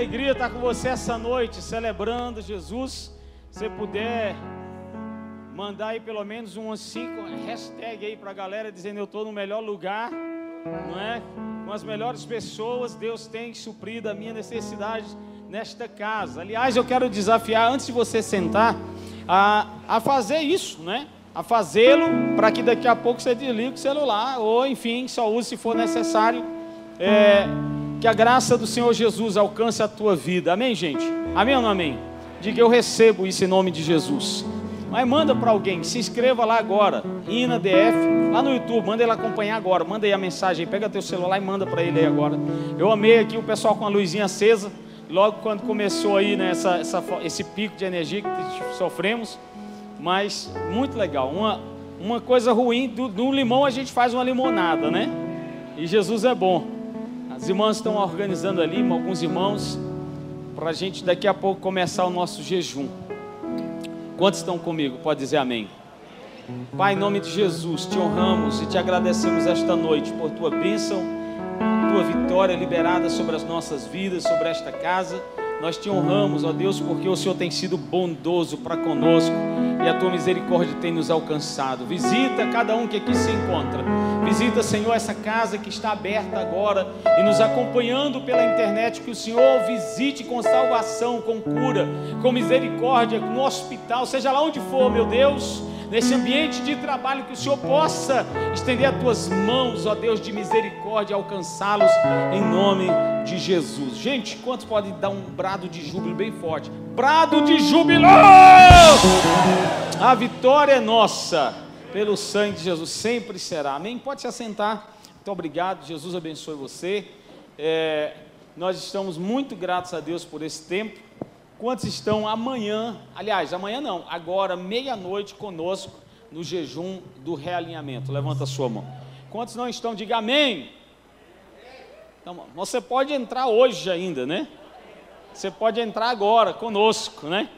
alegria estar com você essa noite, celebrando Jesus. Se puder mandar aí pelo menos umas cinco hashtags aí para a galera dizendo eu estou no melhor lugar, não é? Com as melhores pessoas, Deus tem suprido a minha necessidade nesta casa. Aliás, eu quero desafiar antes de você sentar a, a fazer isso, né? A fazê-lo para que daqui a pouco você desligue o celular ou enfim só use se for necessário. É, que a graça do Senhor Jesus alcance a tua vida. Amém, gente? Amém ou não amém? Diga eu recebo isso em nome de Jesus. Mas manda para alguém, se inscreva lá agora, Ina DF, lá no YouTube, manda ele acompanhar agora, manda aí a mensagem, pega teu celular e manda para ele aí agora. Eu amei aqui o pessoal com a luzinha acesa, logo quando começou aí né, essa, essa, esse pico de energia que sofremos, mas muito legal. Uma, uma coisa ruim, do, do limão a gente faz uma limonada, né? E Jesus é bom. As irmãs estão organizando ali, alguns irmãos, para a gente daqui a pouco começar o nosso jejum. Quantos estão comigo? Pode dizer amém. Pai, em nome de Jesus, te honramos e te agradecemos esta noite por tua bênção, tua vitória liberada sobre as nossas vidas, sobre esta casa. Nós te honramos, ó Deus, porque o Senhor tem sido bondoso para conosco e a tua misericórdia tem nos alcançado. Visita cada um que aqui se encontra. Visita, Senhor, essa casa que está aberta agora e nos acompanhando pela internet. Que o Senhor visite com salvação, com cura, com misericórdia, no hospital, seja lá onde for, meu Deus nesse ambiente de trabalho, que o Senhor possa estender as tuas mãos, ó Deus de misericórdia, alcançá-los em nome de Jesus. Gente, quantos podem dar um brado de júbilo bem forte? Brado de júbilo! A vitória é nossa, pelo sangue de Jesus, sempre será. Amém? Pode se assentar. Muito obrigado, Jesus abençoe você. É, nós estamos muito gratos a Deus por esse tempo. Quantos estão amanhã, aliás, amanhã não, agora, meia-noite conosco no jejum do realinhamento? Levanta a sua mão. Quantos não estão? Diga amém. Então, você pode entrar hoje ainda, né? Você pode entrar agora conosco, né?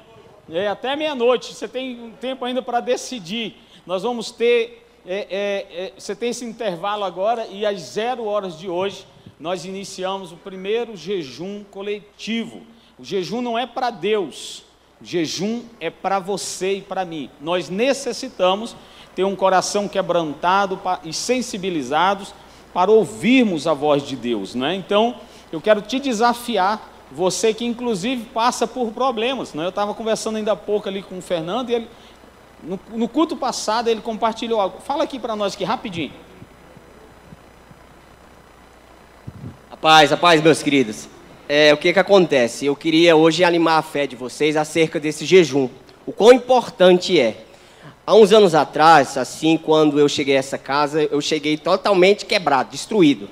É, até meia-noite, você tem tempo ainda para decidir. Nós vamos ter, é, é, é, você tem esse intervalo agora e às zero horas de hoje nós iniciamos o primeiro jejum coletivo. O jejum não é para Deus, o jejum é para você e para mim. Nós necessitamos ter um coração quebrantado e sensibilizados para ouvirmos a voz de Deus, não é? Então, eu quero te desafiar, você que inclusive passa por problemas, não é? Eu estava conversando ainda há pouco ali com o Fernando e ele, no, no culto passado ele compartilhou algo. Fala aqui para nós aqui rapidinho. Paz, a paz, meus queridos é, o que, que acontece? Eu queria hoje animar a fé de vocês acerca desse jejum. O quão importante é. Há uns anos atrás, assim, quando eu cheguei a essa casa, eu cheguei totalmente quebrado, destruído,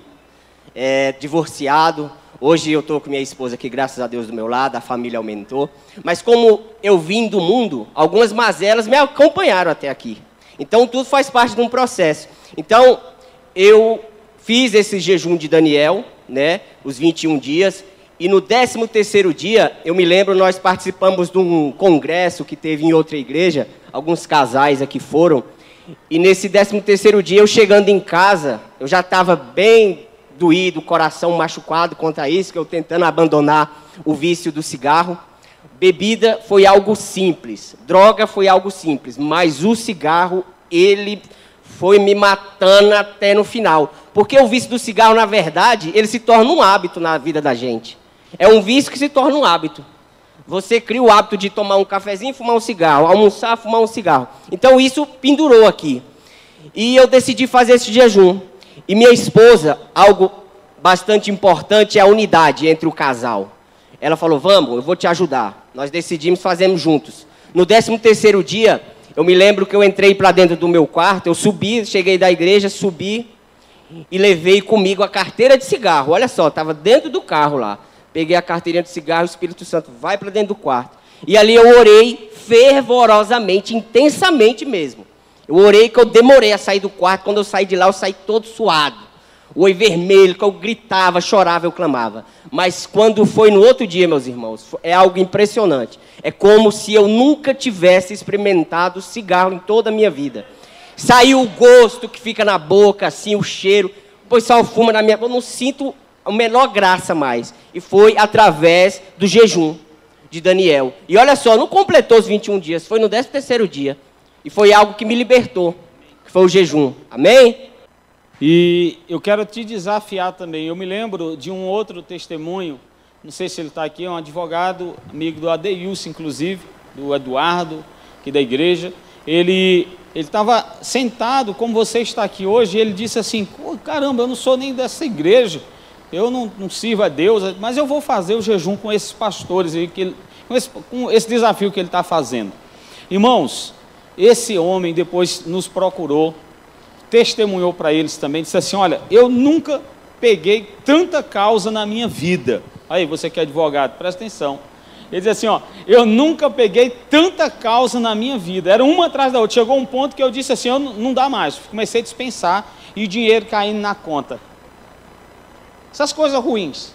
é, divorciado. Hoje eu estou com minha esposa aqui, graças a Deus, do meu lado, a família aumentou. Mas como eu vim do mundo, algumas mazelas me acompanharam até aqui. Então tudo faz parte de um processo. Então eu fiz esse jejum de Daniel, né, os 21 dias, e no 13 terceiro dia, eu me lembro, nós participamos de um congresso que teve em outra igreja, alguns casais aqui foram, e nesse 13 terceiro dia, eu chegando em casa, eu já estava bem doído, coração machucado contra isso, que eu tentando abandonar o vício do cigarro. Bebida foi algo simples, droga foi algo simples, mas o cigarro, ele foi me matando até no final. Porque o vício do cigarro, na verdade, ele se torna um hábito na vida da gente. É um vício que se torna um hábito. Você cria o hábito de tomar um cafezinho, fumar um cigarro, almoçar, fumar um cigarro. Então isso pendurou aqui. E eu decidi fazer esse jejum. E minha esposa, algo bastante importante é a unidade entre o casal. Ela falou: "Vamos, eu vou te ajudar". Nós decidimos fazermos juntos. No 13 terceiro dia, eu me lembro que eu entrei para dentro do meu quarto, eu subi, cheguei da igreja, subi e levei comigo a carteira de cigarro. Olha só, estava dentro do carro lá. Peguei a carteirinha de cigarro, o Espírito Santo vai para dentro do quarto. E ali eu orei fervorosamente, intensamente mesmo. Eu orei que eu demorei a sair do quarto. Quando eu saí de lá, eu saí todo suado. O olho vermelho, que eu gritava, chorava, eu clamava. Mas quando foi no outro dia, meus irmãos, é algo impressionante. É como se eu nunca tivesse experimentado cigarro em toda a minha vida. Saiu o gosto que fica na boca, assim, o cheiro. O pessoal fuma na minha. Eu não sinto a menor graça mais. E foi através do jejum de Daniel. E olha só, não completou os 21 dias, foi no 13 terceiro dia. E foi algo que me libertou, que foi o jejum. Amém? E eu quero te desafiar também. Eu me lembro de um outro testemunho, não sei se ele está aqui, é um advogado, amigo do Adeilson, inclusive, do Eduardo, aqui da igreja. Ele estava sentado, como você está aqui hoje, e ele disse assim: caramba, eu não sou nem dessa igreja, eu não, não sirvo a Deus, mas eu vou fazer o jejum com esses pastores, aí, que com, esse, com esse desafio que ele está fazendo. Irmãos, esse homem depois nos procurou, testemunhou para eles também, disse assim: Olha, eu nunca peguei tanta causa na minha vida. Aí, você que é advogado, presta atenção. Ele diz assim: Ó, eu nunca peguei tanta causa na minha vida. Era uma atrás da outra. Chegou um ponto que eu disse assim: eu não dá mais. Comecei a dispensar e o dinheiro caindo na conta. Essas coisas ruins.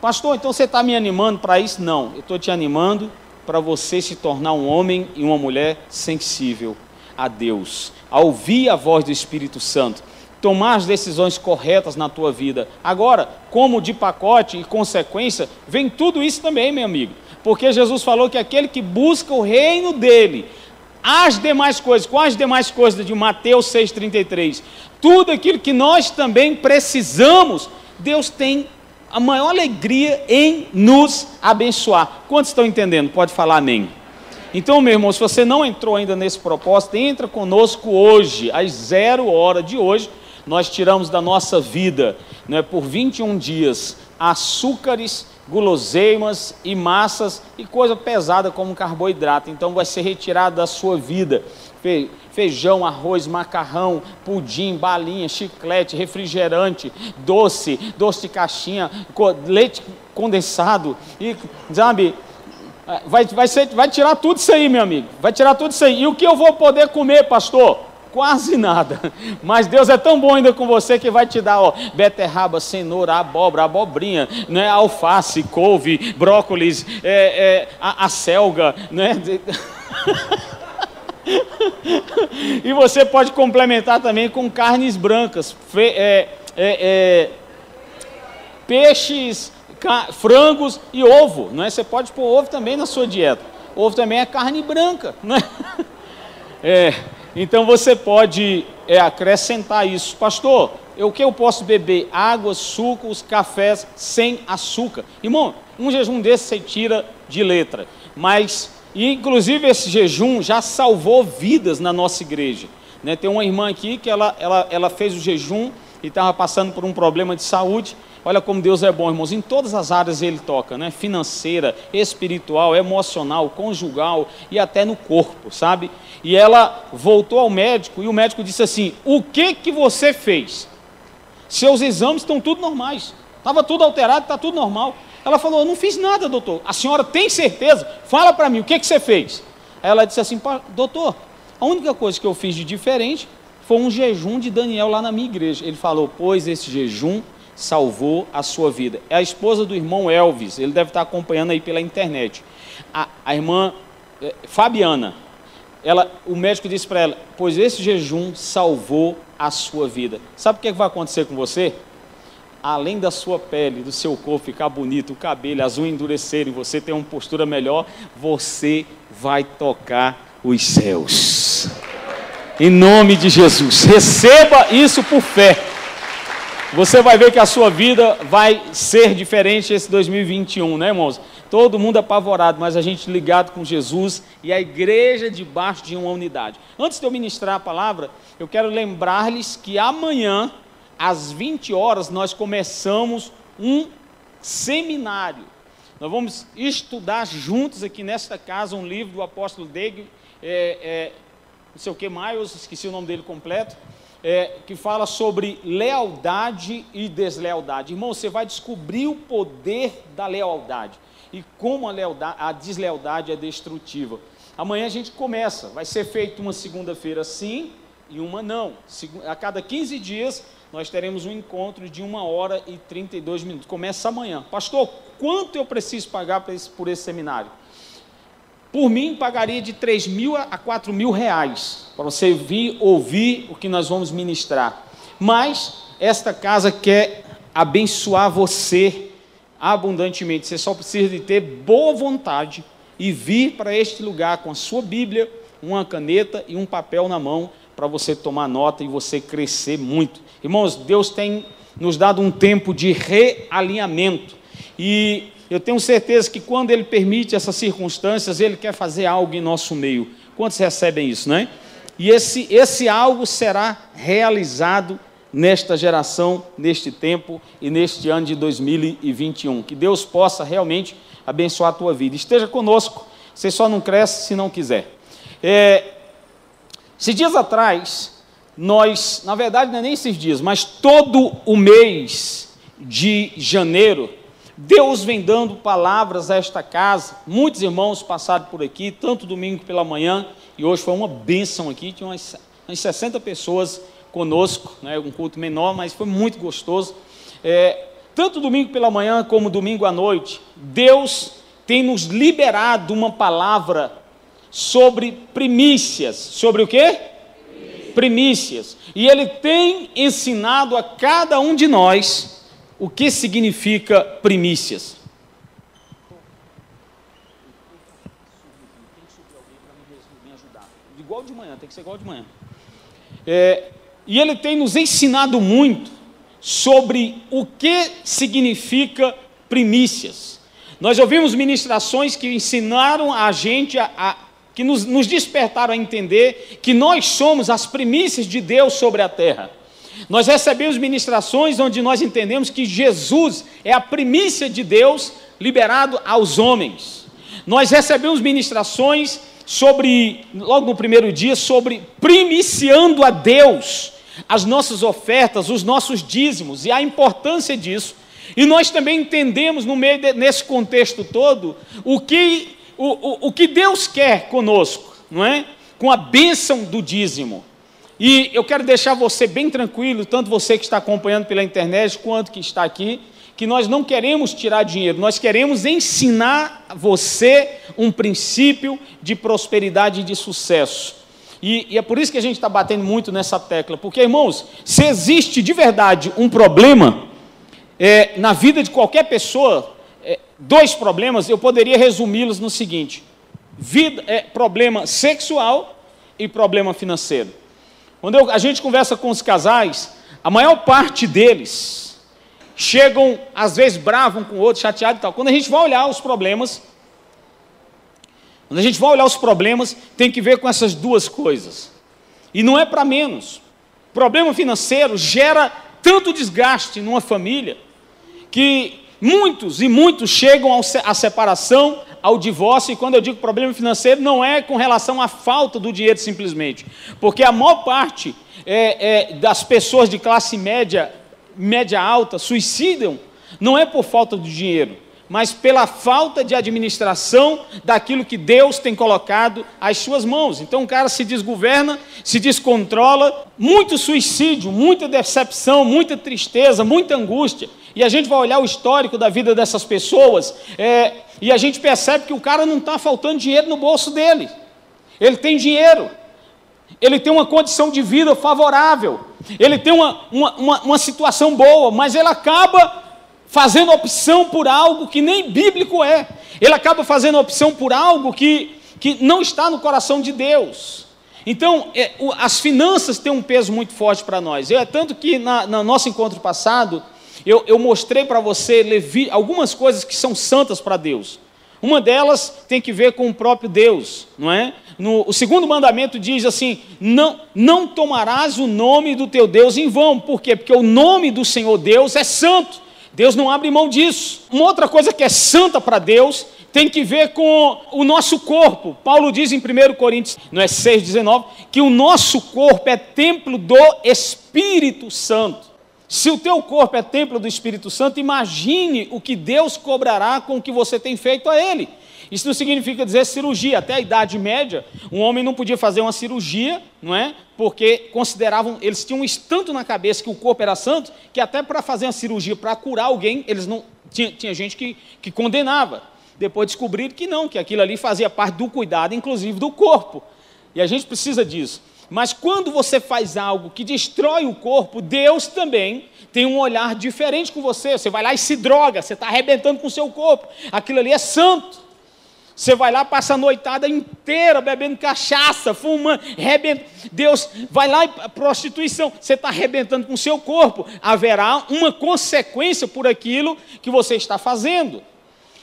Pastor, então você está me animando para isso? Não, eu estou te animando para você se tornar um homem e uma mulher sensível a Deus, a ouvir a voz do Espírito Santo, tomar as decisões corretas na tua vida. Agora, como de pacote e consequência, vem tudo isso também, meu amigo. Porque Jesus falou que aquele que busca o reino dele, as demais coisas, quais demais coisas de Mateus 6,33? Tudo aquilo que nós também precisamos Deus tem a maior alegria em nos abençoar. Quantos estão entendendo? Pode falar amém. Então, meu irmão, se você não entrou ainda nesse propósito, entra conosco hoje, às zero hora de hoje. Nós tiramos da nossa vida, não é, por 21 dias, açúcares, guloseimas e massas e coisa pesada como carboidrato. Então, vai ser retirado da sua vida feijão, arroz, macarrão, pudim, balinha, chiclete, refrigerante, doce, doce de caixinha, leite condensado e, sabe, vai, vai, ser, vai tirar tudo isso aí, meu amigo, vai tirar tudo isso aí. E o que eu vou poder comer, pastor? Quase nada, mas Deus é tão bom ainda com você que vai te dar, ó, beterraba, cenoura, abóbora, abobrinha, né, alface, couve, brócolis, é, é, a, a selga, né? e você pode complementar também com carnes brancas, é, é, é, peixes, frangos e ovo. Não é? Você pode pôr ovo também na sua dieta. Ovo também é carne branca. Não é? é então você pode é, acrescentar isso. Pastor, o que eu posso beber? Água, sucos, cafés sem açúcar. Irmão, um jejum desse você tira de letra. Mas e inclusive esse jejum já salvou vidas na nossa igreja. Né? Tem uma irmã aqui que ela, ela, ela fez o jejum e estava passando por um problema de saúde. Olha como Deus é bom, irmãos. Em todas as áreas ele toca, né? Financeira, espiritual, emocional, conjugal e até no corpo, sabe? E ela voltou ao médico e o médico disse assim: "O que que você fez? Seus exames estão tudo normais. Estava tudo alterado, está tudo normal. Ela falou: Eu não fiz nada, doutor. A senhora tem certeza? Fala para mim, o que, que você fez? Aí ela disse assim: Doutor, a única coisa que eu fiz de diferente foi um jejum de Daniel lá na minha igreja. Ele falou: Pois esse jejum salvou a sua vida. É a esposa do irmão Elvis, ele deve estar acompanhando aí pela internet. A, a irmã é, Fabiana, ela, o médico disse para ela: Pois esse jejum salvou a sua vida. Sabe o que, é que vai acontecer com você? Além da sua pele, do seu corpo ficar bonito, o cabelo, as unhas endurecerem, você ter uma postura melhor, você vai tocar os céus. Em nome de Jesus, receba isso por fé. Você vai ver que a sua vida vai ser diferente esse 2021, né, irmãos? Todo mundo apavorado, mas a gente ligado com Jesus e a igreja debaixo de uma unidade. Antes de eu ministrar a palavra, eu quero lembrar-lhes que amanhã às 20 horas, nós começamos um seminário. Nós vamos estudar juntos aqui nesta casa um livro do apóstolo Deg, é, é, não sei o que mais, esqueci o nome dele completo, é, que fala sobre lealdade e deslealdade. Irmão, você vai descobrir o poder da lealdade e como a, lealdade, a deslealdade é destrutiva. Amanhã a gente começa, vai ser feito uma segunda-feira sim e uma não. A cada 15 dias nós teremos um encontro de uma hora e 32 minutos. Começa amanhã. Pastor, quanto eu preciso pagar por esse, por esse seminário? Por mim, pagaria de 3 mil a 4 mil reais, para você vir ouvir o que nós vamos ministrar. Mas esta casa quer abençoar você abundantemente. Você só precisa de ter boa vontade e vir para este lugar com a sua Bíblia, uma caneta e um papel na mão para você tomar nota e você crescer muito. Irmãos, Deus tem nos dado um tempo de realinhamento. E eu tenho certeza que quando Ele permite essas circunstâncias, Ele quer fazer algo em nosso meio. Quantos recebem isso, né? E esse, esse algo será realizado nesta geração, neste tempo e neste ano de 2021. Que Deus possa realmente abençoar a tua vida. Esteja conosco, você só não cresce se não quiser. É, esses dias atrás, nós, na verdade, não é nem esses dias, mas todo o mês de janeiro, Deus vem dando palavras a esta casa. Muitos irmãos passaram por aqui, tanto domingo pela manhã, e hoje foi uma bênção aqui, tinha umas, umas 60 pessoas conosco, né, um culto menor, mas foi muito gostoso. É, tanto domingo pela manhã como domingo à noite, Deus tem nos liberado uma palavra sobre primícias. Sobre o quê? Primícias. E Ele tem ensinado a cada um de nós o que significa primícias. Igual de manhã, tem que ser igual de manhã. É, e ele tem nos ensinado muito sobre o que significa primícias. Nós ouvimos ministrações que ensinaram a gente, a, a, que nos, nos despertaram a entender que nós somos as primícias de Deus sobre a terra. Nós recebemos ministrações onde nós entendemos que Jesus é a primícia de Deus liberado aos homens. Nós recebemos ministrações sobre, logo no primeiro dia, sobre primiciando a Deus as nossas ofertas, os nossos dízimos e a importância disso. E nós também entendemos, no meio de, nesse contexto todo, o que, o, o, o que Deus quer conosco, não é? Com a bênção do dízimo. E eu quero deixar você bem tranquilo, tanto você que está acompanhando pela internet quanto que está aqui, que nós não queremos tirar dinheiro, nós queremos ensinar você um princípio de prosperidade e de sucesso. E, e é por isso que a gente está batendo muito nessa tecla, porque, irmãos, se existe de verdade um problema é, na vida de qualquer pessoa, dois problemas, eu poderia resumi-los no seguinte: vida, é, problema sexual e problema financeiro. Quando eu, a gente conversa com os casais, a maior parte deles chegam, às vezes, bravos um com o outro, chateados e tal. Quando a gente vai olhar os problemas, quando a gente vai olhar os problemas, tem que ver com essas duas coisas. E não é para menos. Problema financeiro gera tanto desgaste numa família que muitos e muitos chegam à separação, ao divórcio, e quando eu digo problema financeiro, não é com relação à falta do dinheiro simplesmente, porque a maior parte é, é, das pessoas de classe média, média alta, suicidam, não é por falta de dinheiro, mas pela falta de administração daquilo que Deus tem colocado às suas mãos. Então o cara se desgoverna, se descontrola, muito suicídio, muita decepção, muita tristeza, muita angústia. E a gente vai olhar o histórico da vida dessas pessoas é, e a gente percebe que o cara não está faltando dinheiro no bolso dele. Ele tem dinheiro, ele tem uma condição de vida favorável, ele tem uma, uma, uma, uma situação boa, mas ele acaba fazendo opção por algo que nem bíblico é. Ele acaba fazendo opção por algo que, que não está no coração de Deus. Então, é, as finanças têm um peso muito forte para nós. É tanto que na, no nosso encontro passado, eu, eu mostrei para você Levi, algumas coisas que são santas para Deus. Uma delas tem que ver com o próprio Deus, não é? No, o segundo mandamento diz assim: não, não tomarás o nome do teu Deus em vão. Por quê? Porque o nome do Senhor Deus é santo. Deus não abre mão disso. Uma outra coisa que é santa para Deus tem que ver com o nosso corpo. Paulo diz em 1 Coríntios, não é 6,19, que o nosso corpo é templo do Espírito Santo. Se o teu corpo é templo do Espírito Santo, imagine o que Deus cobrará com o que você tem feito a Ele. Isso não significa dizer cirurgia. Até a Idade Média, um homem não podia fazer uma cirurgia, não é? Porque consideravam, eles tinham um estanto na cabeça que o corpo era santo, que até para fazer uma cirurgia, para curar alguém, eles não. Tinha, tinha gente que, que condenava. Depois descobriram que não, que aquilo ali fazia parte do cuidado, inclusive do corpo. E a gente precisa disso. Mas quando você faz algo que destrói o corpo, Deus também tem um olhar diferente com você. Você vai lá e se droga, você está arrebentando com o seu corpo. Aquilo ali é santo. Você vai lá, passa a noitada inteira bebendo cachaça, fumando, rebenta. Deus vai lá e prostituição. Você está arrebentando com o seu corpo. Haverá uma consequência por aquilo que você está fazendo.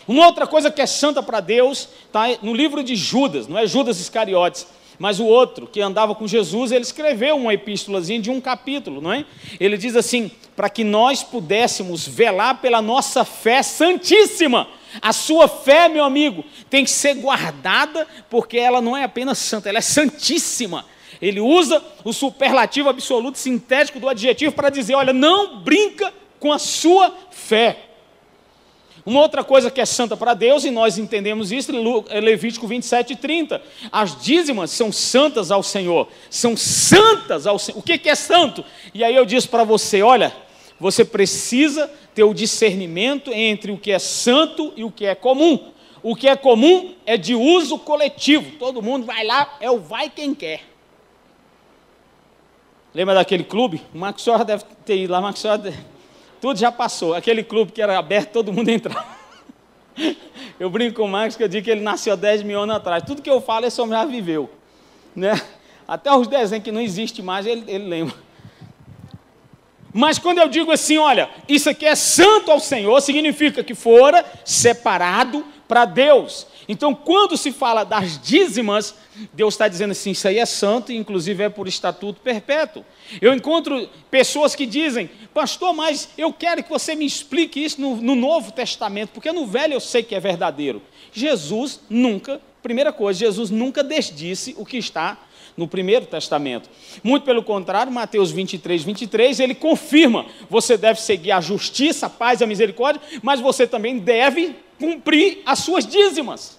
Uma outra coisa que é santa para Deus está no livro de Judas, não é Judas Iscariotes, mas o outro que andava com Jesus, ele escreveu uma epístolazinha de um capítulo, não é? Ele diz assim: para que nós pudéssemos velar pela nossa fé santíssima. A sua fé, meu amigo, tem que ser guardada, porque ela não é apenas santa, ela é santíssima. Ele usa o superlativo absoluto sintético do adjetivo para dizer: olha, não brinca com a sua fé. Uma outra coisa que é santa para Deus, e nós entendemos isso, é Levítico 27 e 30. As dízimas são santas ao Senhor. São santas ao Senhor. O que, é santo? E aí eu disse para você: olha, você precisa ter o discernimento entre o que é santo e o que é comum. O que é comum é de uso coletivo. Todo mundo vai lá, é o vai quem quer. Lembra daquele clube? O Marcos deve ter ido lá, Marcos Senhora tudo já passou. Aquele clube que era aberto, todo mundo entrava. Eu brinco com o Marcos que eu digo que ele nasceu 10 mil anos atrás. Tudo que eu falo, esse homem já viveu. Né? Até os desenhos que não existe mais, ele, ele lembra. Mas quando eu digo assim, olha, isso aqui é santo ao Senhor, significa que fora separado para Deus. Então, quando se fala das dízimas, Deus está dizendo assim: isso aí é santo, inclusive é por estatuto perpétuo. Eu encontro pessoas que dizem, pastor, mas eu quero que você me explique isso no, no Novo Testamento, porque no Velho eu sei que é verdadeiro. Jesus nunca, primeira coisa, Jesus nunca desdisse o que está no Primeiro Testamento. Muito pelo contrário, Mateus 23, 23, ele confirma: você deve seguir a justiça, a paz e a misericórdia, mas você também deve cumprir as suas dízimas.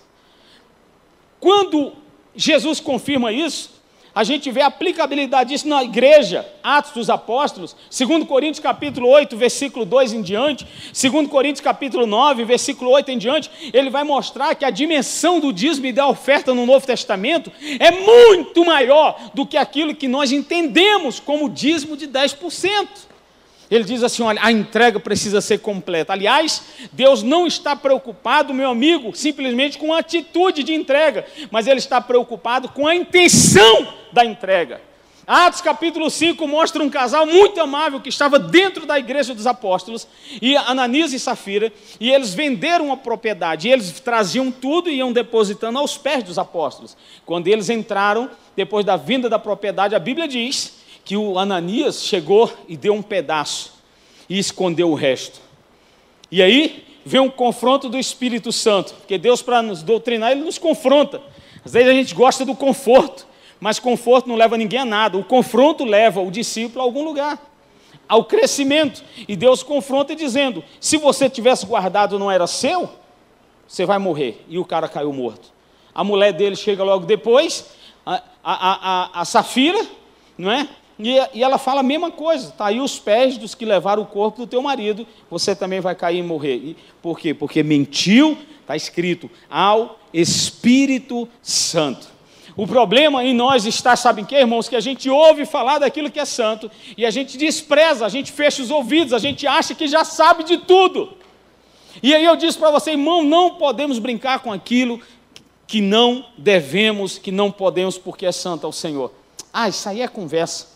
Quando Jesus confirma isso, a gente vê a aplicabilidade disso na igreja, Atos dos Apóstolos, 2 Coríntios capítulo 8, versículo 2 em diante, 2 Coríntios capítulo 9, versículo 8 em diante, ele vai mostrar que a dimensão do dízimo e da oferta no Novo Testamento é muito maior do que aquilo que nós entendemos como dízimo de 10%. Ele diz assim: olha, a entrega precisa ser completa. Aliás, Deus não está preocupado, meu amigo, simplesmente com a atitude de entrega, mas Ele está preocupado com a intenção da entrega. Atos capítulo 5 mostra um casal muito amável que estava dentro da igreja dos apóstolos, e Ananias e Safira, e eles venderam uma propriedade, e eles traziam tudo e iam depositando aos pés dos apóstolos. Quando eles entraram, depois da vinda da propriedade, a Bíblia diz que o Ananias chegou e deu um pedaço e escondeu o resto. E aí vem um confronto do Espírito Santo, porque Deus, para nos doutrinar, ele nos confronta. Às vezes a gente gosta do conforto, mas conforto não leva ninguém a nada. O confronto leva o discípulo a algum lugar, ao crescimento. E Deus confronta dizendo: se você tivesse guardado não era seu, você vai morrer. E o cara caiu morto. A mulher dele chega logo depois, a, a, a, a Safira, não é? E, ela fala a mesma coisa: está aí os pés dos que levaram o corpo do teu marido, você também vai cair e morrer. E, por quê? Porque mentiu, está escrito, ao Espírito Santo. O problema em nós está, sabem que, irmãos, que a gente ouve falar daquilo que é santo e a gente despreza, a gente fecha os ouvidos, a gente acha que já sabe de tudo. E aí eu disse para você, irmão, não podemos brincar com aquilo que não devemos, que não podemos, porque é santo ao Senhor. Ah, isso aí é conversa.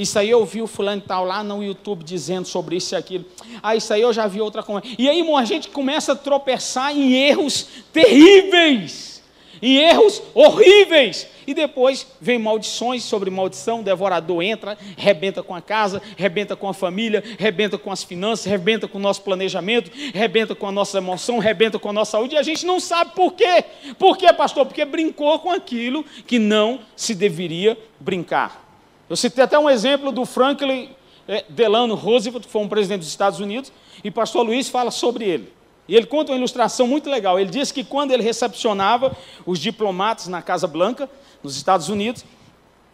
Isso aí eu vi o fulano tal lá no YouTube dizendo sobre isso e aquilo. Ah, isso aí eu já vi outra coisa. E aí, irmão, a gente começa a tropeçar em erros terríveis, em erros horríveis. E depois vem maldições sobre maldição, o devorador entra, rebenta com a casa, rebenta com a família, rebenta com as finanças, rebenta com o nosso planejamento, rebenta com a nossa emoção, rebenta com a nossa saúde, e a gente não sabe por quê. Por quê, pastor? Porque brincou com aquilo que não se deveria brincar. Eu citei até um exemplo do Franklin é, Delano Roosevelt, que foi um presidente dos Estados Unidos, e pastor Luiz fala sobre ele. E ele conta uma ilustração muito legal. Ele diz que quando ele recepcionava os diplomatas na Casa Blanca, nos Estados Unidos,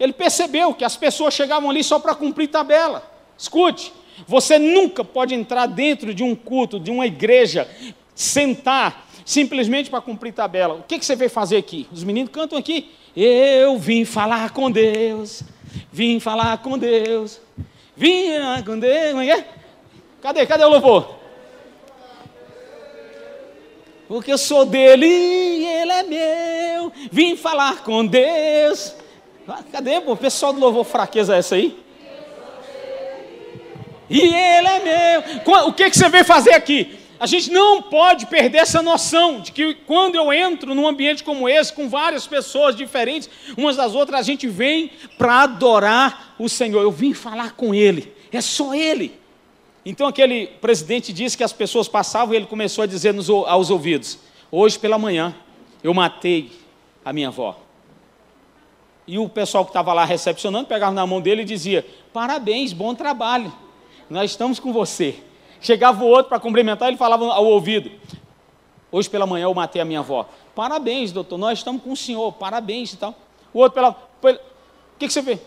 ele percebeu que as pessoas chegavam ali só para cumprir tabela. Escute, você nunca pode entrar dentro de um culto, de uma igreja, sentar simplesmente para cumprir tabela. O que, que você veio fazer aqui? Os meninos cantam aqui. Eu vim falar com Deus. Vim falar com Deus. Vim falar com Deus. É é? Cadê? Cadê o louvor? Porque eu sou dele e ele é meu. Vim falar com Deus. Ah, cadê? O pessoal do louvor fraqueza é essa aí? E ele é meu. O que, que você veio fazer aqui? A gente não pode perder essa noção de que quando eu entro num ambiente como esse, com várias pessoas diferentes, umas das outras, a gente vem para adorar o Senhor. Eu vim falar com Ele, é só Ele. Então aquele presidente disse que as pessoas passavam e ele começou a dizer nos, aos ouvidos: Hoje pela manhã eu matei a minha avó. E o pessoal que estava lá recepcionando pegava na mão dele e dizia: Parabéns, bom trabalho, nós estamos com você. Chegava o outro para cumprimentar, ele falava ao ouvido: Hoje pela manhã eu matei a minha avó. Parabéns, doutor, nós estamos com o senhor, parabéns e tal. O outro pela. O que, que você vê?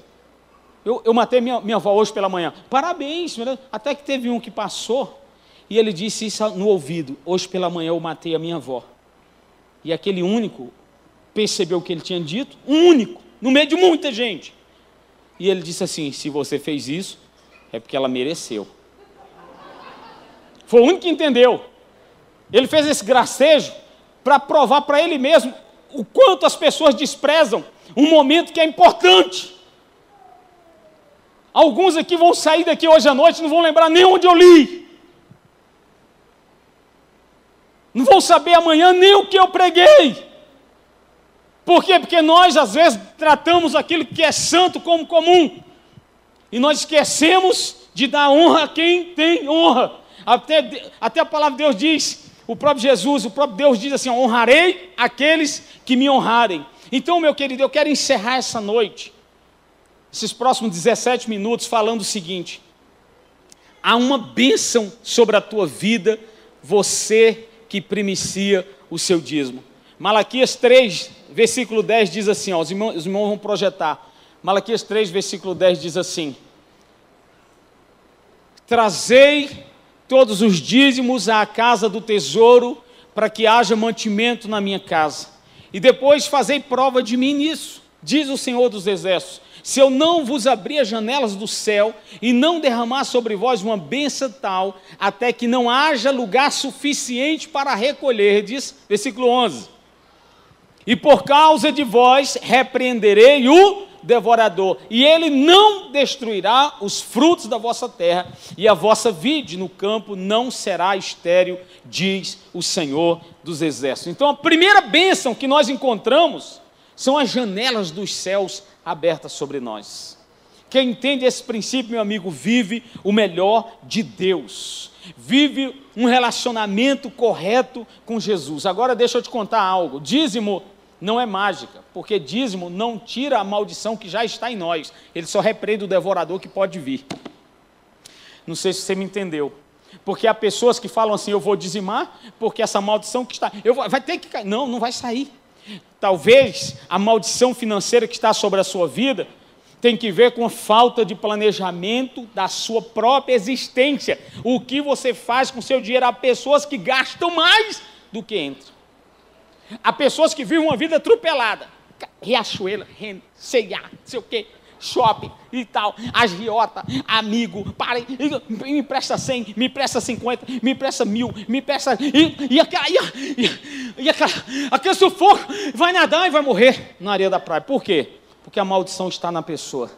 Eu, eu matei minha, minha avó hoje pela manhã. Parabéns, até que teve um que passou e ele disse isso no ouvido: Hoje pela manhã eu matei a minha avó. E aquele único percebeu o que ele tinha dito, um único, no meio de muita gente. E ele disse assim: Se você fez isso, é porque ela mereceu. Foi o único que entendeu. Ele fez esse gracejo para provar para ele mesmo o quanto as pessoas desprezam um momento que é importante. Alguns aqui vão sair daqui hoje à noite e não vão lembrar nem onde eu li. Não vão saber amanhã nem o que eu preguei. Por quê? Porque nós, às vezes, tratamos aquilo que é santo como comum. E nós esquecemos de dar honra a quem tem honra. Até, até a palavra de Deus diz, o próprio Jesus, o próprio Deus diz assim: honrarei aqueles que me honrarem. Então, meu querido, eu quero encerrar essa noite, esses próximos 17 minutos, falando o seguinte: há uma bênção sobre a tua vida, você que primicia o seu dízimo. Malaquias 3, versículo 10 diz assim: ó, os, irmãos, os irmãos vão projetar. Malaquias 3, versículo 10 diz assim: Trazei todos os dízimos à casa do tesouro, para que haja mantimento na minha casa. E depois fazei prova de mim nisso, diz o Senhor dos Exércitos. Se eu não vos abrir as janelas do céu e não derramar sobre vós uma benção tal, até que não haja lugar suficiente para recolher, diz versículo 11. E por causa de vós repreenderei o devorador, e ele não destruirá os frutos da vossa terra, e a vossa vide no campo não será estéril, diz o Senhor dos Exércitos. Então, a primeira bênção que nós encontramos são as janelas dos céus abertas sobre nós. Quem entende esse princípio, meu amigo, vive o melhor de Deus, vive um relacionamento correto com Jesus. Agora, deixa eu te contar algo: dízimo não é mágica, porque dízimo não tira a maldição que já está em nós, ele só repreende o devorador que pode vir. Não sei se você me entendeu. Porque há pessoas que falam assim: eu vou dizimar, porque essa maldição que está. Eu vou, vai ter que cair. Não, não vai sair. Talvez a maldição financeira que está sobre a sua vida tem que ver com a falta de planejamento da sua própria existência. O que você faz com o seu dinheiro? Há pessoas que gastam mais do que entram. Há pessoas que vivem uma vida atropelada. Riachuelo, C&A, não sei o quê, shopping e tal, agiota, amigo, para, me empresta 100, me empresta 50, me empresta mil, me empresta. E, e, aquela, e, e aquela, aquele sufoco vai nadar e vai morrer na areia da praia. Por quê? Porque a maldição está na pessoa.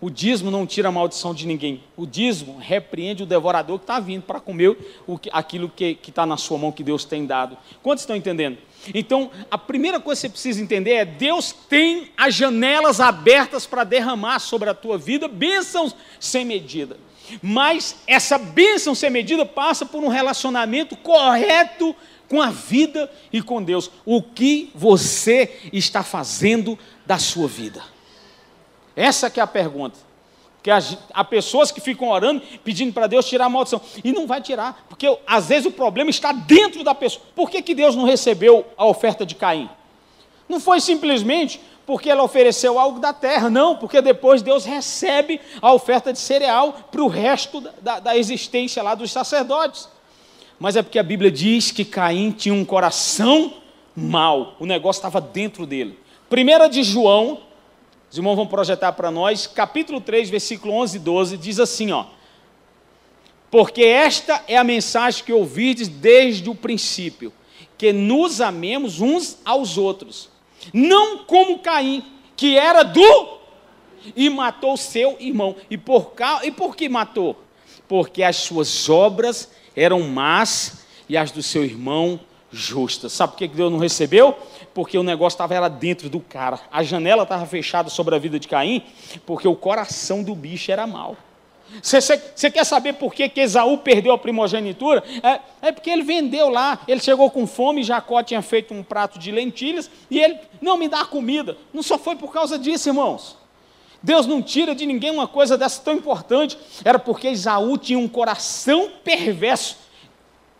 O dízimo não tira a maldição de ninguém. O dízimo repreende o devorador que está vindo para comer o, aquilo que está na sua mão que Deus tem dado. Quantos estão entendendo? Então, a primeira coisa que você precisa entender é: Deus tem as janelas abertas para derramar sobre a tua vida bênçãos sem medida. Mas essa bênção sem medida passa por um relacionamento correto com a vida e com Deus. O que você está fazendo da sua vida? Essa que é a pergunta. Porque há pessoas que ficam orando, pedindo para Deus tirar a maldição. E não vai tirar, porque às vezes o problema está dentro da pessoa. Por que, que Deus não recebeu a oferta de Caim? Não foi simplesmente porque ela ofereceu algo da terra, não, porque depois Deus recebe a oferta de cereal para o resto da, da existência lá dos sacerdotes. Mas é porque a Bíblia diz que Caim tinha um coração mau, o negócio estava dentro dele. Primeira de João, Os irmãos vão projetar para nós, capítulo 3, versículo 11 e 12, diz assim, ó. Porque esta é a mensagem que ouvides desde o princípio, que nos amemos uns aos outros, não como Caim, que era do e matou seu irmão. E por, e por que matou? Porque as suas obras eram más e as do seu irmão justas. Sabe por que Deus não recebeu? Porque o negócio estava dentro do cara. A janela estava fechada sobre a vida de Caim, porque o coração do bicho era mau. Você quer saber por que, que Esaú perdeu a primogenitura? É, é, porque ele vendeu lá, ele chegou com fome, Jacó tinha feito um prato de lentilhas, e ele, não me dá comida. Não só foi por causa disso, irmãos. Deus não tira de ninguém uma coisa dessa tão importante. Era porque Esaú tinha um coração perverso.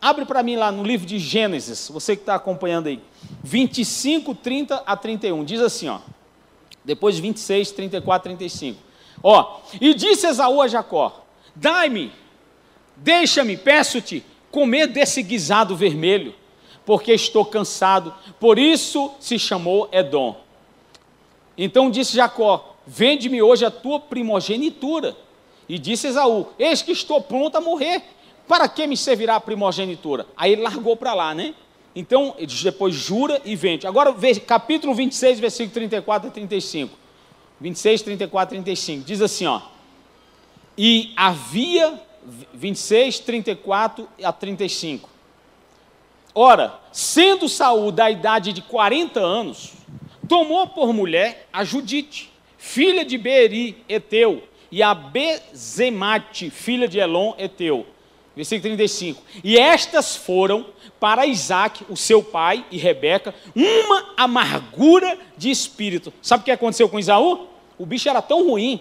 Abre para mim lá no livro de Gênesis, você que está acompanhando aí. 25, 30 a 31. Diz assim, ó. Depois 26, 34, 35. Ó, e disse Esaú a Jacó: Dai-me, deixa-me, peço-te, comer desse guisado vermelho, porque estou cansado. Por isso se chamou Edom. Então disse Jacó: Vende-me hoje a tua primogenitura. E disse Esaú: Eis que estou pronto a morrer. Para que me servirá a primogenitura? Aí ele largou para lá, né? Então, depois jura e vende. Agora, capítulo 26, versículo 34 a 35. 26, 34, 35. Diz assim, ó. E havia 26, 34 a 35. Ora, sendo Saul da idade de 40 anos, tomou por mulher a Judite, filha de Beri, Eteu, e a Bezemate, filha de Elon, Eteu. Versículo 35. E estas foram para Isaac, o seu pai, e Rebeca, uma amargura de espírito. Sabe o que aconteceu com Isaú? O bicho era tão ruim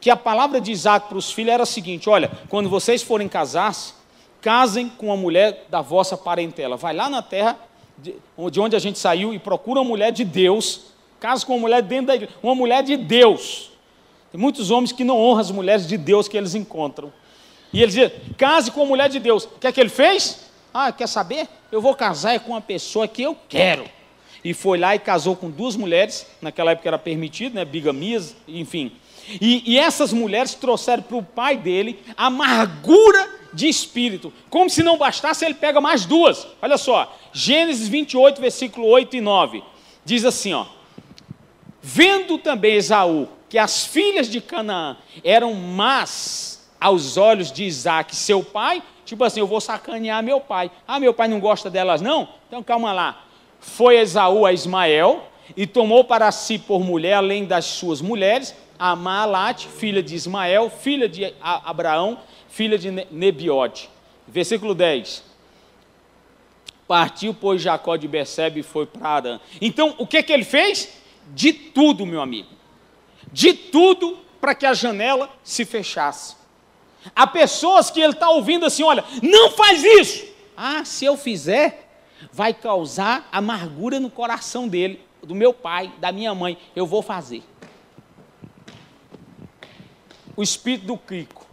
que a palavra de Isaac para os filhos era a seguinte: olha, quando vocês forem casar-se, casem com a mulher da vossa parentela. Vai lá na terra de onde a gente saiu e procura uma mulher de Deus. Case com uma mulher dentro da igreja, uma mulher de Deus. Tem muitos homens que não honram as mulheres de Deus que eles encontram. E ele dizia: case com a mulher de Deus. O que é que ele fez? Ah, quer saber? Eu vou casar com uma pessoa que eu quero e foi lá e casou com duas mulheres, naquela época era permitido, né, bigamias, enfim. E, e essas mulheres trouxeram para o pai dele amargura de espírito. Como se não bastasse, ele pega mais duas. Olha só, Gênesis 28, versículo 8 e 9. Diz assim, ó. Vendo também Esaú que as filhas de Canaã eram más aos olhos de Isaac, seu pai, tipo assim, eu vou sacanear meu pai. Ah, meu pai não gosta delas, não? Então calma lá foi Esaú a Ismael e tomou para si por mulher, além das suas mulheres, a Maalate, filha de Ismael, filha de Abraão, filha de Nebiote. Versículo 10. Partiu, pois, Jacó de Becebe e foi para Arã. Então, o que, que ele fez? De tudo, meu amigo. De tudo para que a janela se fechasse. Há pessoas que ele está ouvindo assim: olha, não faz isso. Ah, se eu fizer, vai causar amargura no coração dele, do meu pai, da minha mãe. Eu vou fazer. O espírito do Crico.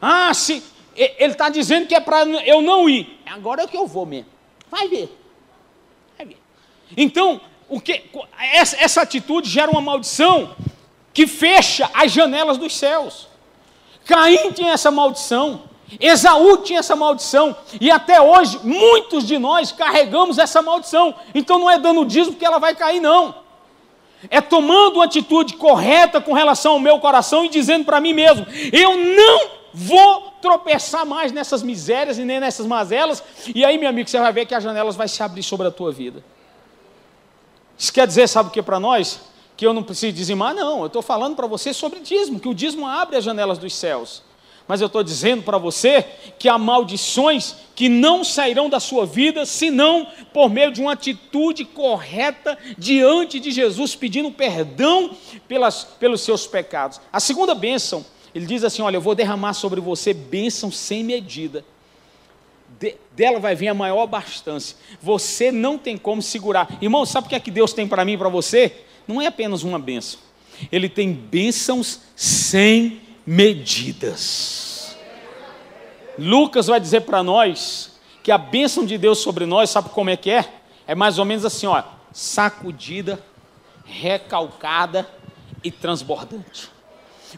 Ah, se ele está dizendo que é para eu não ir. Agora é que eu vou mesmo. Vai ver. Vai ver. Então, o que, essa, essa atitude gera uma maldição que fecha as janelas dos céus. Caim tinha essa maldição. Esaú tinha essa maldição, e até hoje muitos de nós carregamos essa maldição. Então não é dando dízimo que ela vai cair, não. É tomando uma atitude correta com relação ao meu coração e dizendo para mim mesmo: eu não vou tropeçar mais nessas misérias e nem nessas mazelas. E aí, meu amigo, você vai ver que as janelas vão se abrir sobre a tua vida. Isso quer dizer, sabe o que para nós? Que eu não preciso dizimar? Não, eu estou falando para você sobre dízimo, que o dízimo abre as janelas dos céus mas eu estou dizendo para você que há maldições que não sairão da sua vida senão por meio de uma atitude correta diante de Jesus, pedindo perdão pelas, pelos seus pecados. A segunda bênção, ele diz assim: Olha, eu vou derramar sobre você bênção sem medida. De, dela vai vir a maior abastança. Você não tem como segurar. Irmão, sabe o que é que Deus tem para mim e para você? Não é apenas uma bênção. Ele tem bênçãos sem medidas. Lucas vai dizer para nós que a bênção de Deus sobre nós, sabe como é que é? É mais ou menos assim, ó, sacudida recalcada e transbordante.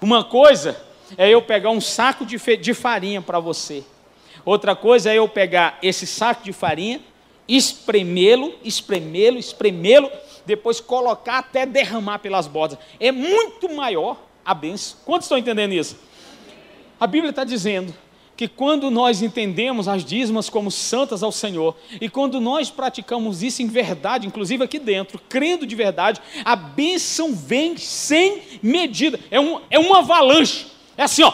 Uma coisa é eu pegar um saco de, de farinha para você. Outra coisa é eu pegar esse saco de farinha, espremê-lo, espremê-lo, espremê-lo, depois colocar até derramar pelas bordas. É muito maior a benção. Quantos estão entendendo isso? A Bíblia está dizendo que quando nós entendemos as dízimas como santas ao Senhor, e quando nós praticamos isso em verdade, inclusive aqui dentro, crendo de verdade, a bênção vem sem medida, é, um, é uma avalanche, é assim, ó.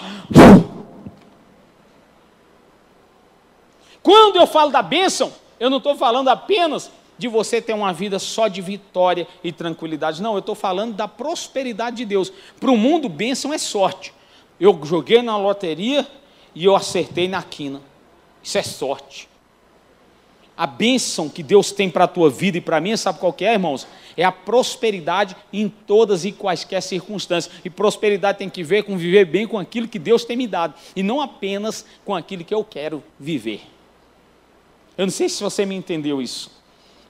Quando eu falo da bênção, eu não estou falando apenas de você ter uma vida só de vitória e tranquilidade, não, eu estou falando da prosperidade de Deus. Para o mundo, bênção é sorte. Eu joguei na loteria, e eu acertei na quina. Isso é sorte. A bênção que Deus tem para a tua vida e para mim, sabe qual que é, irmãos? É a prosperidade em todas e quaisquer circunstâncias. E prosperidade tem que ver com viver bem com aquilo que Deus tem me dado, e não apenas com aquilo que eu quero viver. Eu não sei se você me entendeu isso.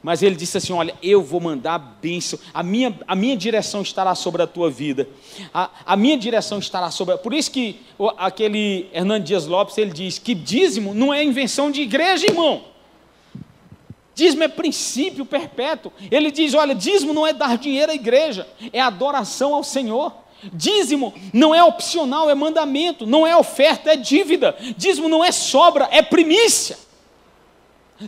Mas ele disse assim: Olha, eu vou mandar bênção, a minha, a minha direção estará sobre a tua vida, a, a minha direção estará sobre. Por isso que o, aquele Hernando Dias Lopes ele diz que dízimo não é invenção de igreja, irmão. Dízimo é princípio perpétuo. Ele diz: olha, dízimo não é dar dinheiro à igreja, é adoração ao Senhor. Dízimo não é opcional, é mandamento, não é oferta, é dívida. Dízimo não é sobra, é primícia.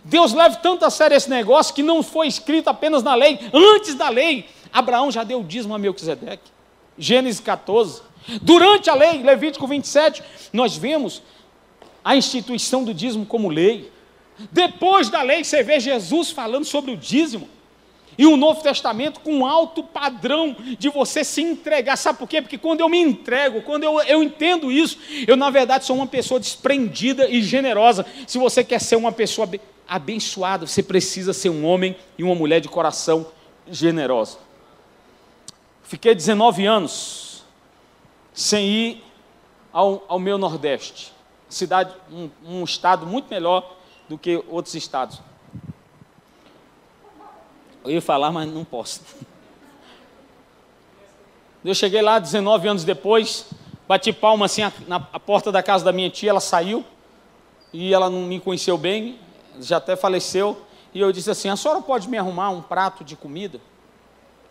Deus leva tanto a sério esse negócio que não foi escrito apenas na lei, antes da lei, Abraão já deu dízimo a Melquisedeque. Gênesis 14. Durante a lei, Levítico 27, nós vemos a instituição do dízimo como lei. Depois da lei, você vê Jesus falando sobre o dízimo. E o Novo Testamento com um alto padrão de você se entregar. Sabe por quê? Porque quando eu me entrego, quando eu, eu entendo isso, eu na verdade sou uma pessoa desprendida e generosa. Se você quer ser uma pessoa abençoado, você precisa ser um homem e uma mulher de coração generoso. Fiquei 19 anos sem ir ao, ao meu Nordeste, cidade, um, um estado muito melhor do que outros estados. Eu ia falar, mas não posso. Eu cheguei lá 19 anos depois, bati palma assim na porta da casa da minha tia, ela saiu e ela não me conheceu bem já até faleceu, e eu disse assim: a senhora pode me arrumar um prato de comida?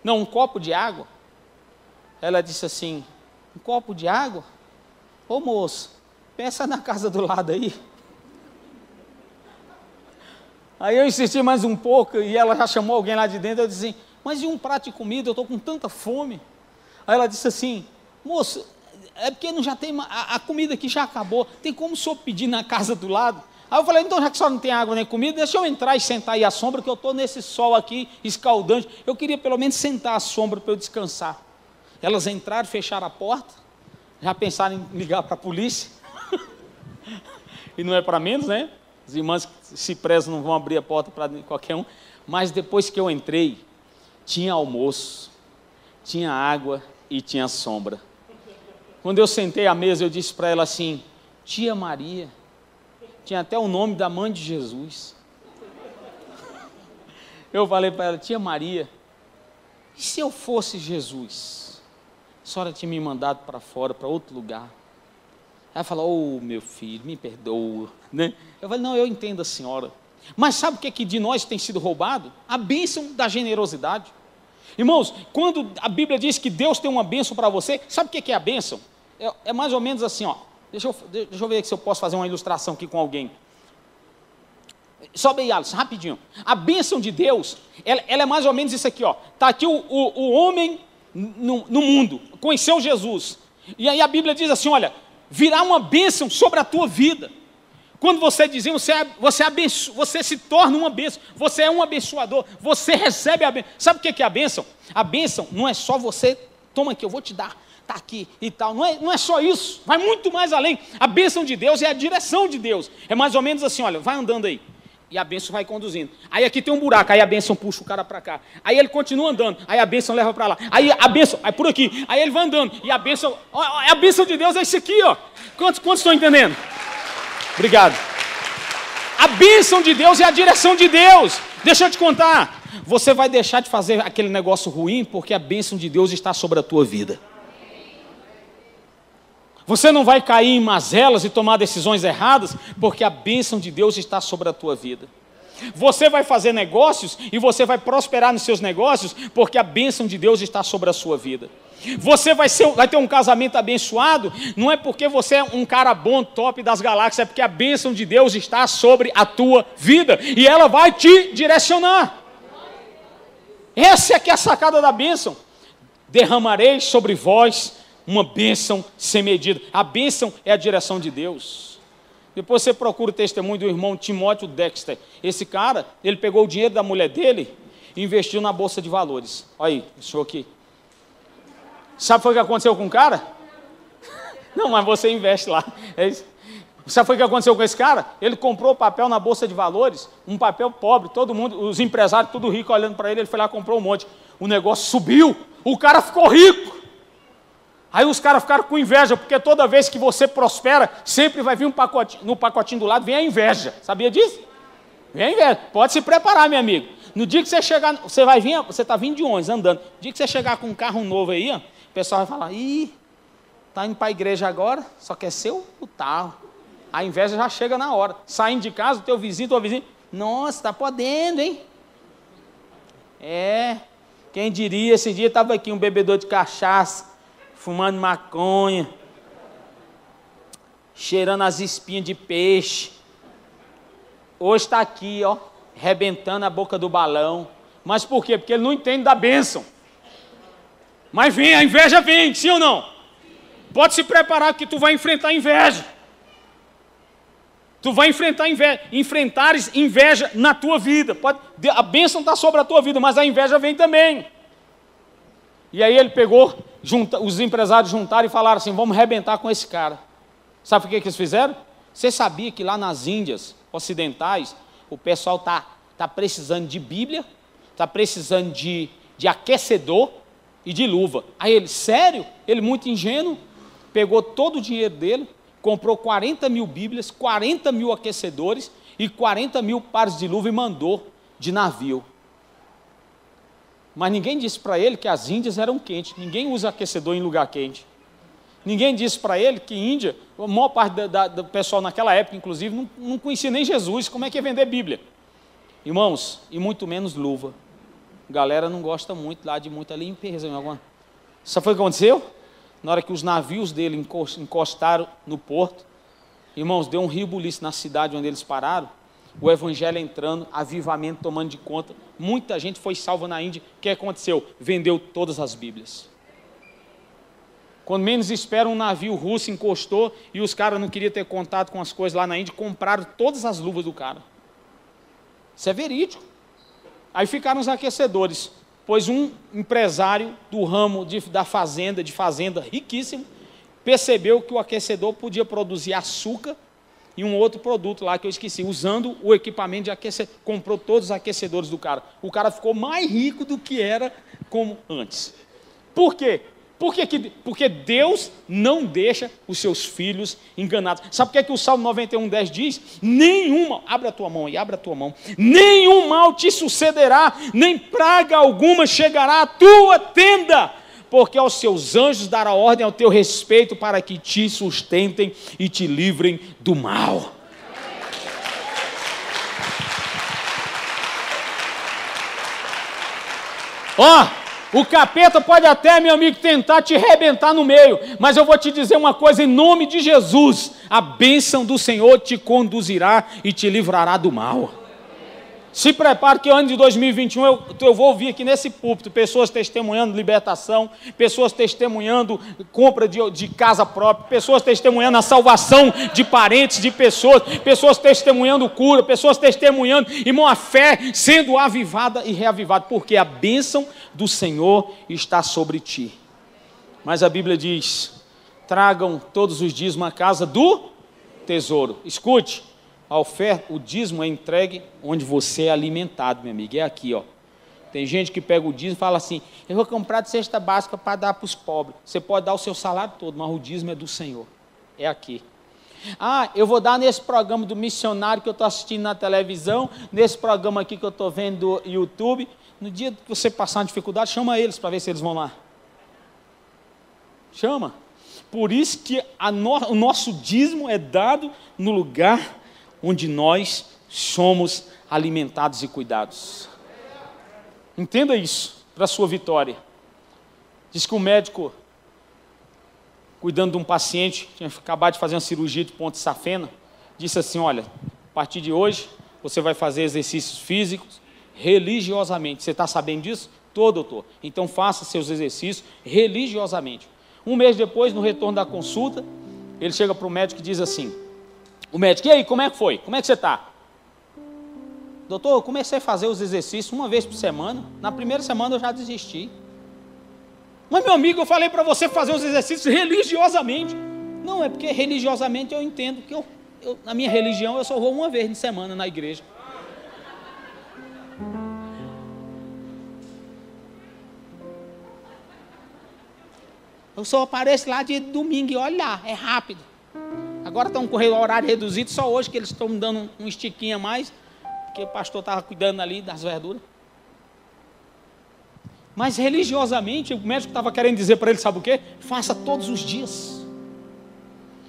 Não, um copo de água. Ela disse assim: um copo de água? Ô moço, peça na casa do lado aí. Aí eu insisti mais um pouco e ela já chamou alguém lá de dentro. Eu disse assim: Mas e um prato de comida? Eu estou com tanta fome. Aí ela disse assim: Moço, é porque não já tem a, a comida aqui já acabou. Tem como o senhor pedir na casa do lado? Aí eu falei, então já que só não tem água nem comida, deixa eu entrar e sentar aí à sombra, que eu estou nesse sol aqui escaldante. Eu queria pelo menos sentar à sombra para eu descansar. Elas entraram, fecharam a porta, já pensaram em ligar para a polícia. e não é para menos, né? As irmãs se prezam não vão abrir a porta para qualquer um. Mas depois que eu entrei, tinha almoço, tinha água e tinha sombra. Quando eu sentei à mesa, eu disse para ela assim: Tia Maria, tinha até o nome da mãe de Jesus. Eu falei para ela, tia Maria, e se eu fosse Jesus? A senhora tinha me mandado para fora, para outro lugar. Ela falou, oh meu filho, me perdoa. Né? Eu falei, não, eu entendo a senhora. Mas sabe o que, é que de nós tem sido roubado? A bênção da generosidade. Irmãos, quando a Bíblia diz que Deus tem uma bênção para você, sabe o que é a bênção? É, é mais ou menos assim, ó. Deixa eu, deixa eu ver se eu posso fazer uma ilustração aqui com alguém. Sobe aí, Alisson, rapidinho. A bênção de Deus, ela, ela, é mais ou menos isso aqui, ó. Está aqui o, o, o homem no, no, mundo, conheceu Jesus. E aí a Bíblia diz assim: olha, virá uma bênção sobre a tua vida. Quando você dizia, você, é, você, abenço, você se torna uma bênção, você é um abençoador, você recebe a bênção. Sabe o que é a bênção? A bênção não é só você, toma aqui, eu vou te dar está aqui e tal. Não é, não é só isso, vai muito mais além. A bênção de Deus é a direção de Deus. É mais ou menos assim: olha, vai andando aí. E a bênção vai conduzindo. Aí aqui tem um buraco, aí a bênção puxa o cara para cá. Aí ele continua andando, aí a bênção leva para lá. Aí a bênção, aí por aqui. Aí ele vai andando, e a bênção, a bênção de Deus é isso aqui, ó. Quantos, quantos estão entendendo? Obrigado. A bênção de Deus é a direção de Deus. Deixa eu te contar. Você vai deixar de fazer aquele negócio ruim porque a bênção de Deus está sobre a tua vida. Você não vai cair em mazelas e tomar decisões erradas porque a bênção de Deus está sobre a tua vida. Você vai fazer negócios e você vai prosperar nos seus negócios porque a bênção de Deus está sobre a sua vida. Você vai, ser, vai ter um casamento abençoado, não é porque você é um cara bom, top das galáxias, é porque a bênção de Deus está sobre a tua vida e ela vai te direcionar. Essa é que é a sacada da bênção. Derramarei sobre vós uma bênção sem medida. A bênção é a direção de Deus. Depois você procura o testemunho do irmão Timóteo Dexter. Esse cara, ele pegou o dinheiro da mulher dele e investiu na bolsa de valores. Olha aí, o senhor aqui. Sabe o que aconteceu com o cara? Não, mas você investe lá. É isso. Sabe o que aconteceu com esse cara? Ele comprou papel na bolsa de valores, um papel pobre, todo mundo, os empresários, tudo rico olhando para ele, ele foi lá comprou um monte. O negócio subiu, o cara ficou rico. Aí os caras ficaram com inveja, porque toda vez que você prospera, sempre vai vir um pacotinho, no pacotinho do lado, vem a inveja. Sabia disso? Vem a inveja. Pode se preparar, meu amigo. No dia que você chegar, você vai vir, você está vindo de onde? Andando. No dia que você chegar com um carro novo aí, ó, o pessoal vai falar, ih, tá indo para a igreja agora, só quer ser o, tal. A inveja já chega na hora. Saindo de casa, o teu vizinho, tua vizinha, nossa, está podendo, hein? É, quem diria, esse dia estava aqui um bebedor de cachaça, fumando maconha, cheirando as espinhas de peixe. Hoje está aqui, ó, rebentando a boca do balão. Mas por quê? Porque ele não entende da bênção. Mas vem, a inveja vem, sim ou não? Pode se preparar que tu vai enfrentar inveja. Tu vai enfrentar inveja, enfrentares inveja na tua vida. Pode, a bênção está sobre a tua vida, mas a inveja vem também. E aí ele pegou, junta, os empresários juntaram e falaram assim: vamos arrebentar com esse cara. Sabe por que, que eles fizeram? Você sabia que lá nas Índias ocidentais o pessoal está tá precisando de Bíblia, está precisando de, de aquecedor e de luva. Aí ele, sério? Ele, muito ingênuo, pegou todo o dinheiro dele, comprou 40 mil Bíblias, 40 mil aquecedores e 40 mil pares de luva e mandou de navio. Mas ninguém disse para ele que as Índias eram quentes. Ninguém usa aquecedor em lugar quente. Ninguém disse para ele que Índia, a maior parte da, da, do pessoal naquela época, inclusive, não, não conhecia nem Jesus. Como é que ia vender Bíblia? Irmãos, e muito menos luva. A galera não gosta muito lá de muita limpeza. Alguma... Sabe foi o que aconteceu? Na hora que os navios dele encostaram no porto, irmãos, deu um rio buliço na cidade onde eles pararam o evangelho entrando, avivamento tomando de conta. Muita gente foi salva na Índia. O que aconteceu? Vendeu todas as Bíblias. Quando menos espera, um navio russo encostou e os caras não queriam ter contato com as coisas lá na Índia, compraram todas as luvas do cara. Isso é verídico. Aí ficaram os aquecedores, pois um empresário do ramo de, da fazenda, de fazenda riquíssimo, percebeu que o aquecedor podia produzir açúcar e um outro produto lá que eu esqueci, usando o equipamento de aquecedor, comprou todos os aquecedores do cara. O cara ficou mais rico do que era como antes. Por quê? Porque, que, porque Deus não deixa os seus filhos enganados. Sabe o que, é que o Salmo 91, 10 diz? Nenhuma, abre a tua mão aí, abre a tua mão. Nenhum mal te sucederá, nem praga alguma chegará à tua tenda porque aos seus anjos dará ordem ao teu respeito para que te sustentem e te livrem do mal. Ó, oh, o capeta pode até, meu amigo, tentar te rebentar no meio, mas eu vou te dizer uma coisa em nome de Jesus: a bênção do Senhor te conduzirá e te livrará do mal. Se prepare que ano de 2021 eu, eu vou ouvir aqui nesse púlpito pessoas testemunhando libertação, pessoas testemunhando compra de, de casa própria, pessoas testemunhando a salvação de parentes, de pessoas, pessoas testemunhando cura, pessoas testemunhando, irmão, a fé sendo avivada e reavivada, porque a bênção do Senhor está sobre ti. Mas a Bíblia diz: tragam todos os dias uma casa do tesouro. Escute, a oferta, o dízimo é entregue onde você é alimentado, meu amigo. É aqui, ó. Tem gente que pega o dízimo e fala assim: eu vou comprar de cesta básica para dar para os pobres. Você pode dar o seu salário todo, mas o dízimo é do Senhor. É aqui. Ah, eu vou dar nesse programa do missionário que eu estou assistindo na televisão, nesse programa aqui que eu estou vendo do YouTube. No dia que você passar uma dificuldade, chama eles para ver se eles vão lá. Chama. Por isso que no, o nosso dízimo é dado no lugar onde nós somos alimentados e cuidados. Entenda isso para a sua vitória. Diz que o médico, cuidando de um paciente, tinha acabado de fazer uma cirurgia de ponte safena, disse assim: Olha, a partir de hoje você vai fazer exercícios físicos religiosamente. Você está sabendo disso? Tô, doutor. Então faça seus exercícios religiosamente. Um mês depois, no retorno da consulta, ele chega para o médico e diz assim: O médico, e aí, como é que foi? Como é que você está? Doutor, eu comecei a fazer os exercícios uma vez por semana. Na primeira semana eu já desisti. Mas, meu amigo, eu falei para você fazer os exercícios religiosamente. Não, é porque religiosamente eu entendo que eu, eu, na minha religião eu só vou uma vez de semana na igreja. Eu só apareço lá de domingo e olha lá, é rápido. Agora estão com o horário reduzido, só hoje que eles estão dando um estiquinho a mais, porque o pastor estava cuidando ali das verduras. Mas religiosamente, o médico estava querendo dizer para ele, sabe o quê? Faça todos os dias.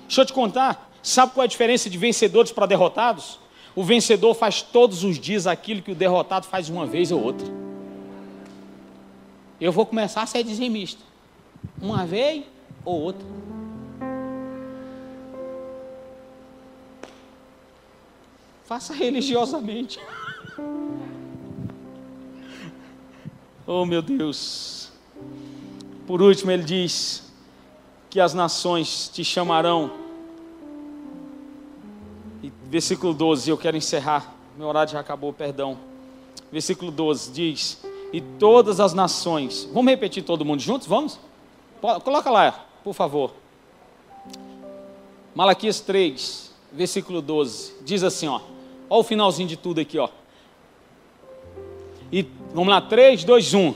Deixa eu te contar, sabe qual é a diferença de vencedores para derrotados? O vencedor faz todos os dias aquilo que o derrotado faz uma vez ou outra. Eu vou começar a ser dizimista. Uma vez ou outra. Faça religiosamente. oh meu Deus. Por último, ele diz que as nações te chamarão. E versículo 12, eu quero encerrar. Meu horário já acabou, perdão. Versículo 12 diz: E todas as nações. Vamos repetir todo mundo juntos? Vamos? Coloca lá, por favor. Malaquias 3, versículo 12. Diz assim, ó. Olha o finalzinho de tudo aqui, ó. E vamos lá, 3, 2, 1.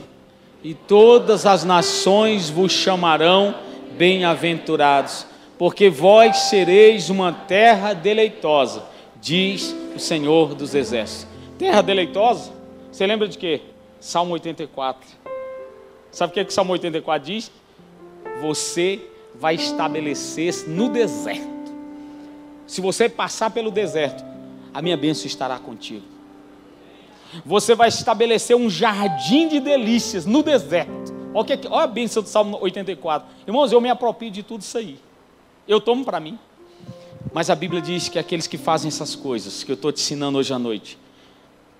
E todas as nações vos chamarão bem-aventurados, porque vós sereis uma terra deleitosa, diz o Senhor dos Exércitos. Terra deleitosa? Você lembra de quê? Salmo 84. Sabe o que, é que o Salmo 84 diz? você vai estabelecer no deserto. Se você passar pelo deserto, a minha bênção estará contigo. Você vai estabelecer um jardim de delícias no deserto. Olha, olha a bênção do Salmo 84. Irmãos, eu me aproprio de tudo isso aí. Eu tomo para mim. Mas a Bíblia diz que aqueles que fazem essas coisas, que eu estou te ensinando hoje à noite,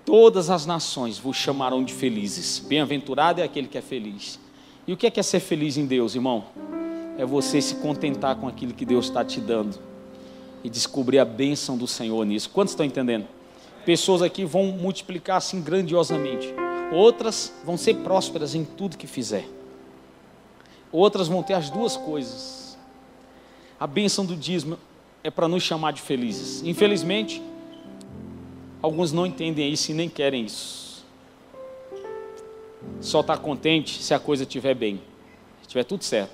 todas as nações vos chamarão de felizes. Bem-aventurado é aquele que é feliz. E o que é, que é ser feliz em Deus, irmão? É você se contentar com aquilo que Deus está te dando e descobrir a bênção do Senhor nisso. Quantos estão entendendo? Pessoas aqui vão multiplicar assim grandiosamente, outras vão ser prósperas em tudo que fizer, outras vão ter as duas coisas. A bênção do dízimo é para nos chamar de felizes. Infelizmente, alguns não entendem isso e nem querem isso só está contente se a coisa estiver bem, se estiver tudo certo.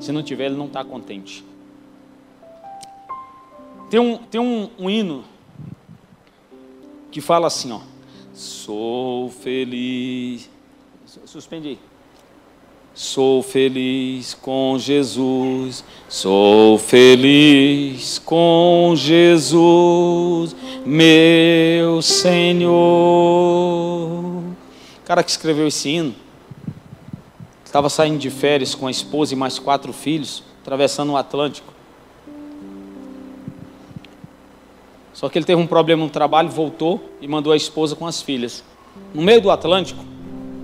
Se não tiver, ele não está contente. Tem um, tem um, um hino que fala assim, ó. Sou feliz. Suspendi. Sou feliz com Jesus, sou feliz com Jesus, meu Senhor cara que escreveu esse hino estava saindo de férias com a esposa e mais quatro filhos, atravessando o Atlântico. Só que ele teve um problema no trabalho, voltou e mandou a esposa com as filhas. No meio do Atlântico,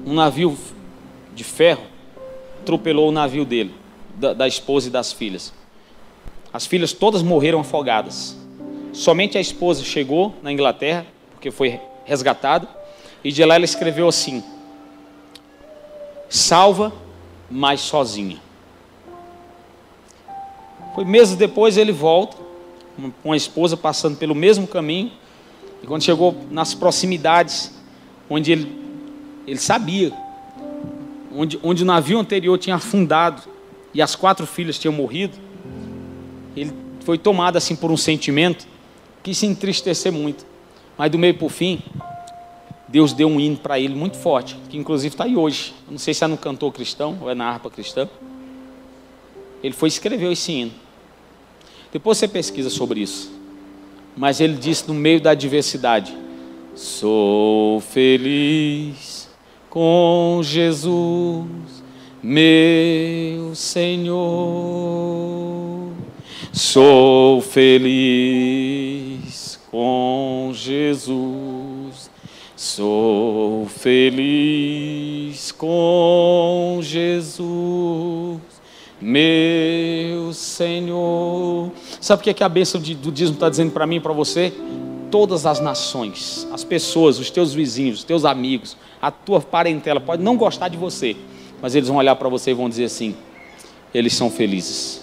um navio de ferro atropelou o navio dele, da, da esposa e das filhas. As filhas todas morreram afogadas. Somente a esposa chegou na Inglaterra, porque foi resgatada e de lá ela escreveu assim: Salva, mas sozinha. Foi meses depois ele volta, com a esposa passando pelo mesmo caminho, e quando chegou nas proximidades, onde ele, ele sabia, onde, onde o navio anterior tinha afundado e as quatro filhas tinham morrido, ele foi tomado assim por um sentimento, que se entristecer muito. Mas do meio para o fim, Deus deu um hino para ele muito forte, que inclusive está aí hoje. Não sei se é no cantor cristão ou é na harpa cristã. Ele foi escrever esse hino. Depois você pesquisa sobre isso. Mas ele disse no meio da adversidade: Sou feliz com Jesus, meu Senhor. Sou feliz com Jesus. Sou feliz com Jesus, meu Senhor. Sabe o que, é que a bênção de, do dízimo está dizendo para mim e para você? Todas as nações, as pessoas, os teus vizinhos, os teus amigos, a tua parentela pode não gostar de você, mas eles vão olhar para você e vão dizer assim: eles são felizes.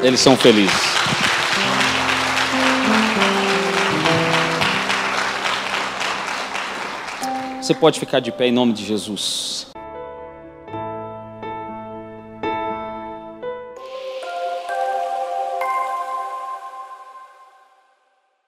Eles são felizes. Você pode ficar de pé em nome de Jesus.